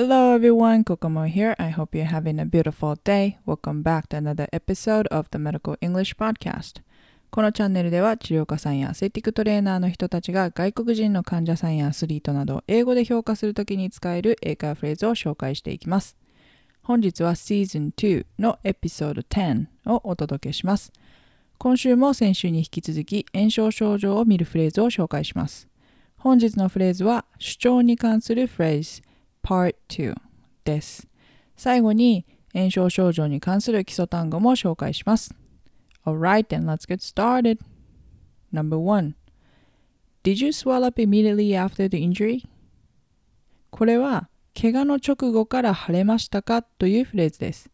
Hello everyone, Kokomo here. I hope you're having a beautiful day. Welcome back to another episode of the Medical English Podcast. このチャンネルでは治療家さんやアスレティックトレーナーの人たちが外国人の患者さんやアスリートなど英語で評価するときに使える英会話フレーズを紹介していきます。本日は Season 2のエピソード10をお届けします。今週も先週に引き続き炎症症状を見るフレーズを紹介します。本日のフレーズは主張に関するフレーズ Part 2です。最後に炎症症状に関する基礎単語も紹介します。Alright, then let's get started. Number one. Did you swell up immediately after the injury? これは、怪我の直後から腫れましたかというフレーズです。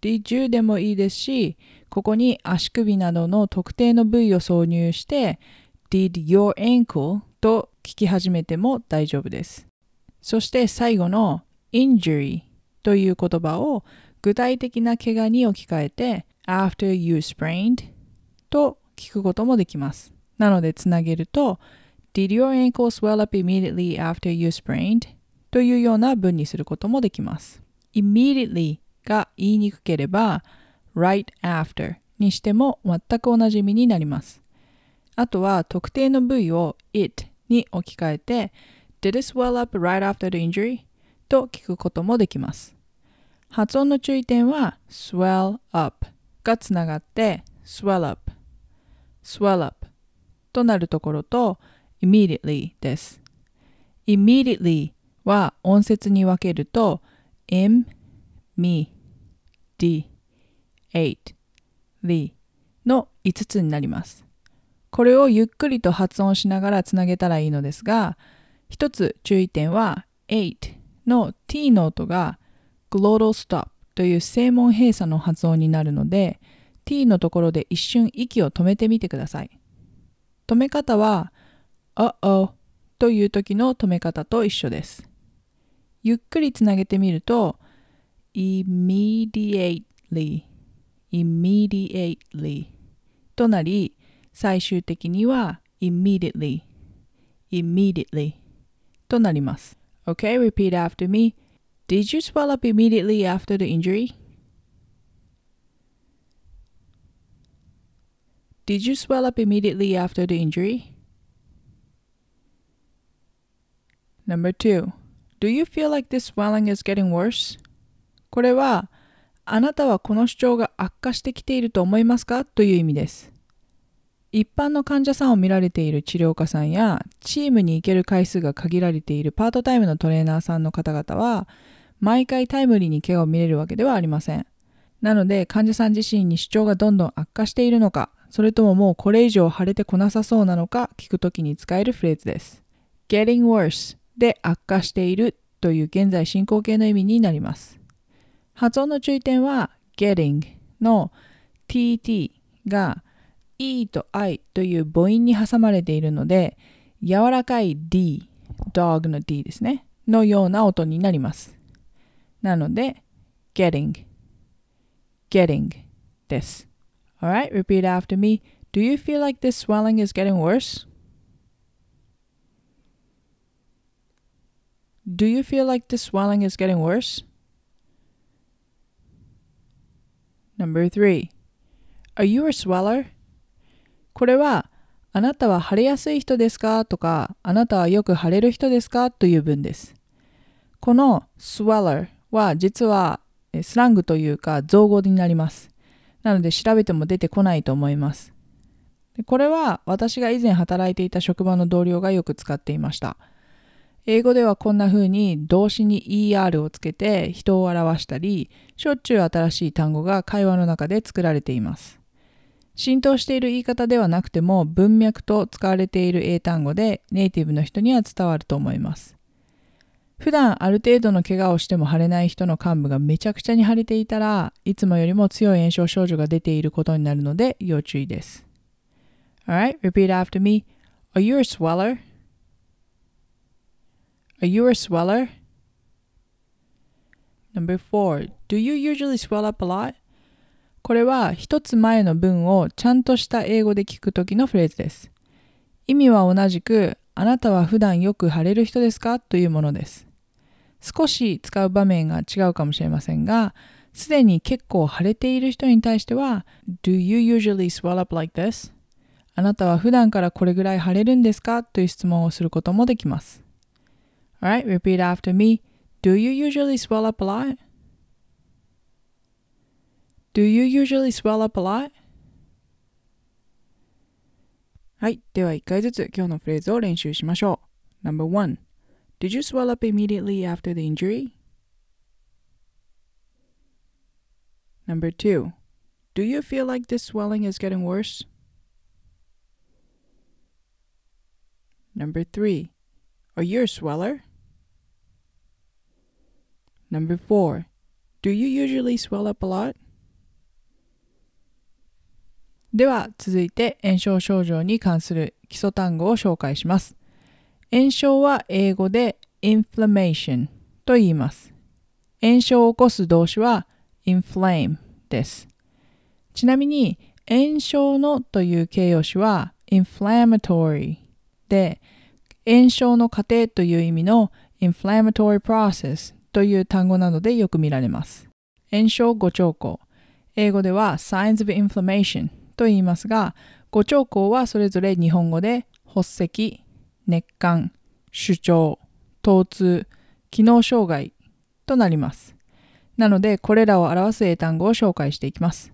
Did you でもいいですし、ここに足首などの特定の部位を挿入して、Did your ankle と聞き始めても大丈夫です。そして最後の injury という言葉を具体的な怪我に置き換えて after you sprained と聞くこともできます。なのでつなげると Did your ankle swell up immediately after you sprained? というような文にすることもできます。immediately が言いにくければ right after にしても全く同じ意味になります。あとは特定の部位を it に置き換えて Did it swell up right after the injury? と聞くこともできます。発音の注意点は swell up がつながって swell up swell up となるところと immediately です。immediately は音節に分けると m, me, d, eight, the の5つになります。これをゆっくりと発音しながらつなげたらいいのですが、一つ注意点は8の t の音が glottal stop という声門閉鎖の発音になるので t のところで一瞬息を止めてみてください。止め方は uh-oh という時の止め方と一緒です。ゆっくりつなげてみると immediately immediately となり最終的には immediately immediately となります。Okay, repeat after me. Did you swell up immediately after the injury? Did you swell up immediately after the injury? Number two, do you feel like this swelling is getting worse? これは、あなたはこの主張が悪化してきていると思いますかという意味です。一般の患者さんを見られている治療家さんやチームに行ける回数が限られているパートタイムのトレーナーさんの方々は毎回タイムリーに怪我を見れるわけではありません。なので患者さん自身に主張がどんどん悪化しているのか、それとももうこれ以上腫れてこなさそうなのか聞くときに使えるフレーズです。getting worse で悪化しているという現在進行形の意味になります。発音の注意点は getting の tt が e と i という母音に挟まれているので、柔らかい d、dog の d ですね、のような音になります。なので、getting, getting です。Alright, repeat after me. Do you feel like this swelling is getting worse? Do you feel like this swelling is getting worse? Number three. Are you a sweller? これは、あなたは腫れやすい人ですか？とか、あなたはよく腫れる人ですか？という文です。この sweller は実はスラングというか造語になります。なので調べても出てこないと思います。これは私が以前働いていた職場の同僚がよく使っていました。英語ではこんな風に動詞に ER をつけて人を表したり、しょっちゅう新しい単語が会話の中で作られています。浸透している言い方ではなくても文脈と使われている英単語でネイティブの人には伝わると思います。普段ある程度の怪我をしても腫れない人の幹部がめちゃくちゃに腫れていたらいつもよりも強い炎症症状が出ていることになるので要注意です。Alright, repeat after me. Are you a sweller? Are you a sweller? Number four, do you usually swell up a lot? これは一つ前の文をちゃんとした英語で聞くときのフレーズです。意味は同じく、あなたは普段よく晴れる人ですかというものです。少し使う場面が違うかもしれませんが、すでに結構腫れている人に対しては Do you usually swell up like this? あなたは普段からこれぐらい腫れるんですかという質問をすることもできます。Alright, repeat after me. Do you usually swell up a lot? Do you usually swell up a lot? はい。では一回ずつ今日のフレーズを練習しましょう。No.1 Did you swell up immediately after the injury? Number two, do you feel like this swelling is getting worse? Number three, are you a sweller? Number four, do you usually swell up a lot? では続いて炎症症状に関する基礎単語を紹介します。炎症は英語で inflammation と言います。炎症を起こす動詞は inflame です。ちなみに、炎症のという形容詞は inflammatory で、炎症の過程という意味の inflammatory process という単語などでよく見られます。炎症誤兆候。英語では signs of inflammation と言いますが、誤兆候はそれぞれ日本語で発石、熱感、主張、疼痛、機能障害となります。なので、これらを表す英単語を紹介していきます。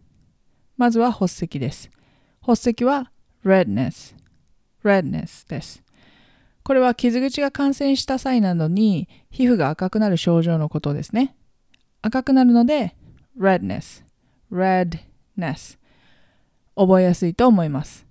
まずは発石です。発石は redness。redness です。これは傷口が感染した際などに皮膚が赤くなる症状のことですね。赤くなるので redness。redness。覚えやすいと思います。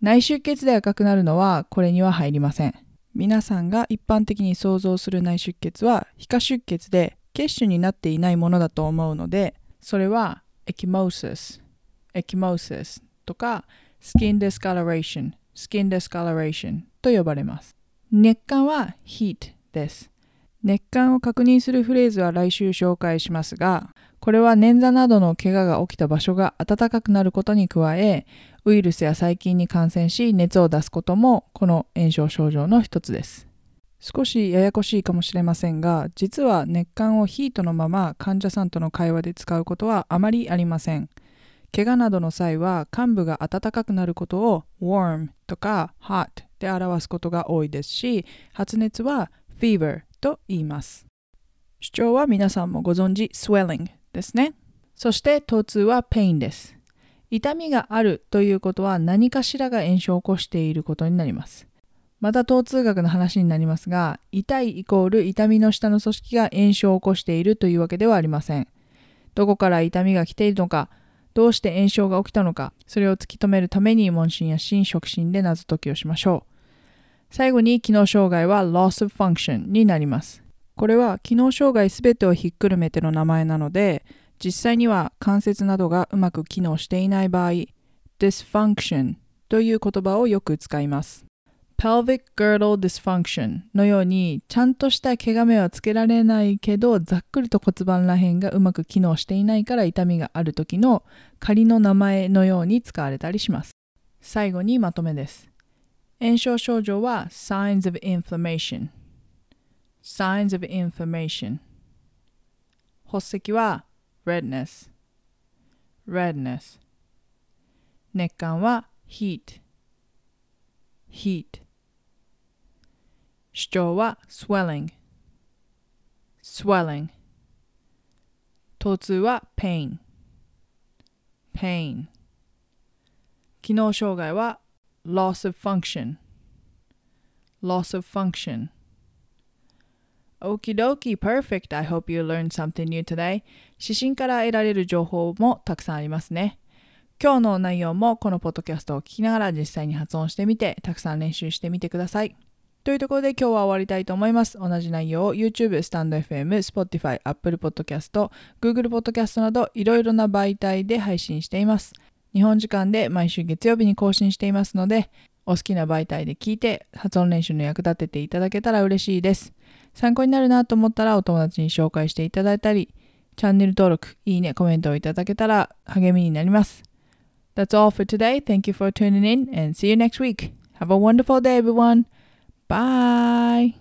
内出血で赤くなるのはこれには入りません。皆さんが一般的に想像する内出血は皮下出血で血腫になっていないものだと思うので、それは ecchymosis、ecchymosis とか skin discoloration、skin discoloration と呼ばれます。熱感は heat です。熱感を確認するフレーズは来週紹介しますが、これは捻挫などの怪我が起きた場所が暖かくなることに加え、ウイルスや細菌に感染し熱を出すこともこの炎症症状の一つです。少しややこしいかもしれませんが、実は熱感をヒートのまま患者さんとの会話で使うことはあまりありません。怪我などの際は患部が温かくなることを warm とか hot で表すことが多いですし、発熱は fever と言います。主張は皆さんもご存知 swelling ですね。そして疼痛は pain です。痛みがあるということは何かしらが炎症を起こしていることになります。また疼痛学の話になりますが、痛いイコール痛みの下の組織が炎症を起こしているというわけではありません。どこから痛みが来ているのか、どうして炎症が起きたのか、それを突き止めるために問診や心触診で謎解きをしましょう。最後に機能障害は loss of function になります。これは機能障害すべてをひっくるめての名前なので、実際には関節などがうまく機能していない場合、dysfunction という言葉をよく使います。pelvic girdle dysfunction のようにちゃんとした毛がめはつけられないけどざっくりと骨盤らへんがうまく機能していないから痛みがある時の仮の名前のように使われたりします最後にまとめです炎症症状は signs of inflammation signs of inflammation 発石は redness redness 熱感は heat heat 主張は swelling swelling 疼痛は pain pain 機能障害は loss of function loss of function Okie dokie, perfect. I hope you learned something new today. 指針から得られる情報もたくさんありますね。今日の内容もこのポッドキャストを聞きながら実際に発音してみて、たくさん練習してみてください。というところで今日は終わりたいと思います。同じ内容を YouTube、スタンド FM、Spotify、Apple Podcast、Google Podcast などいろいろな媒体で配信しています。日本時間で毎週月曜日に更新していますので、お好きな媒体で聞いて発音練習の役立てていただけたら嬉しいです。参考になるなと思ったらお友達に紹介していただいたり、チャンネル登録、いいね、コメントをいただけたら励みになります。That's all for today. Thank you for tuning in and see you next week. Have a wonderful day, everyone. Bye.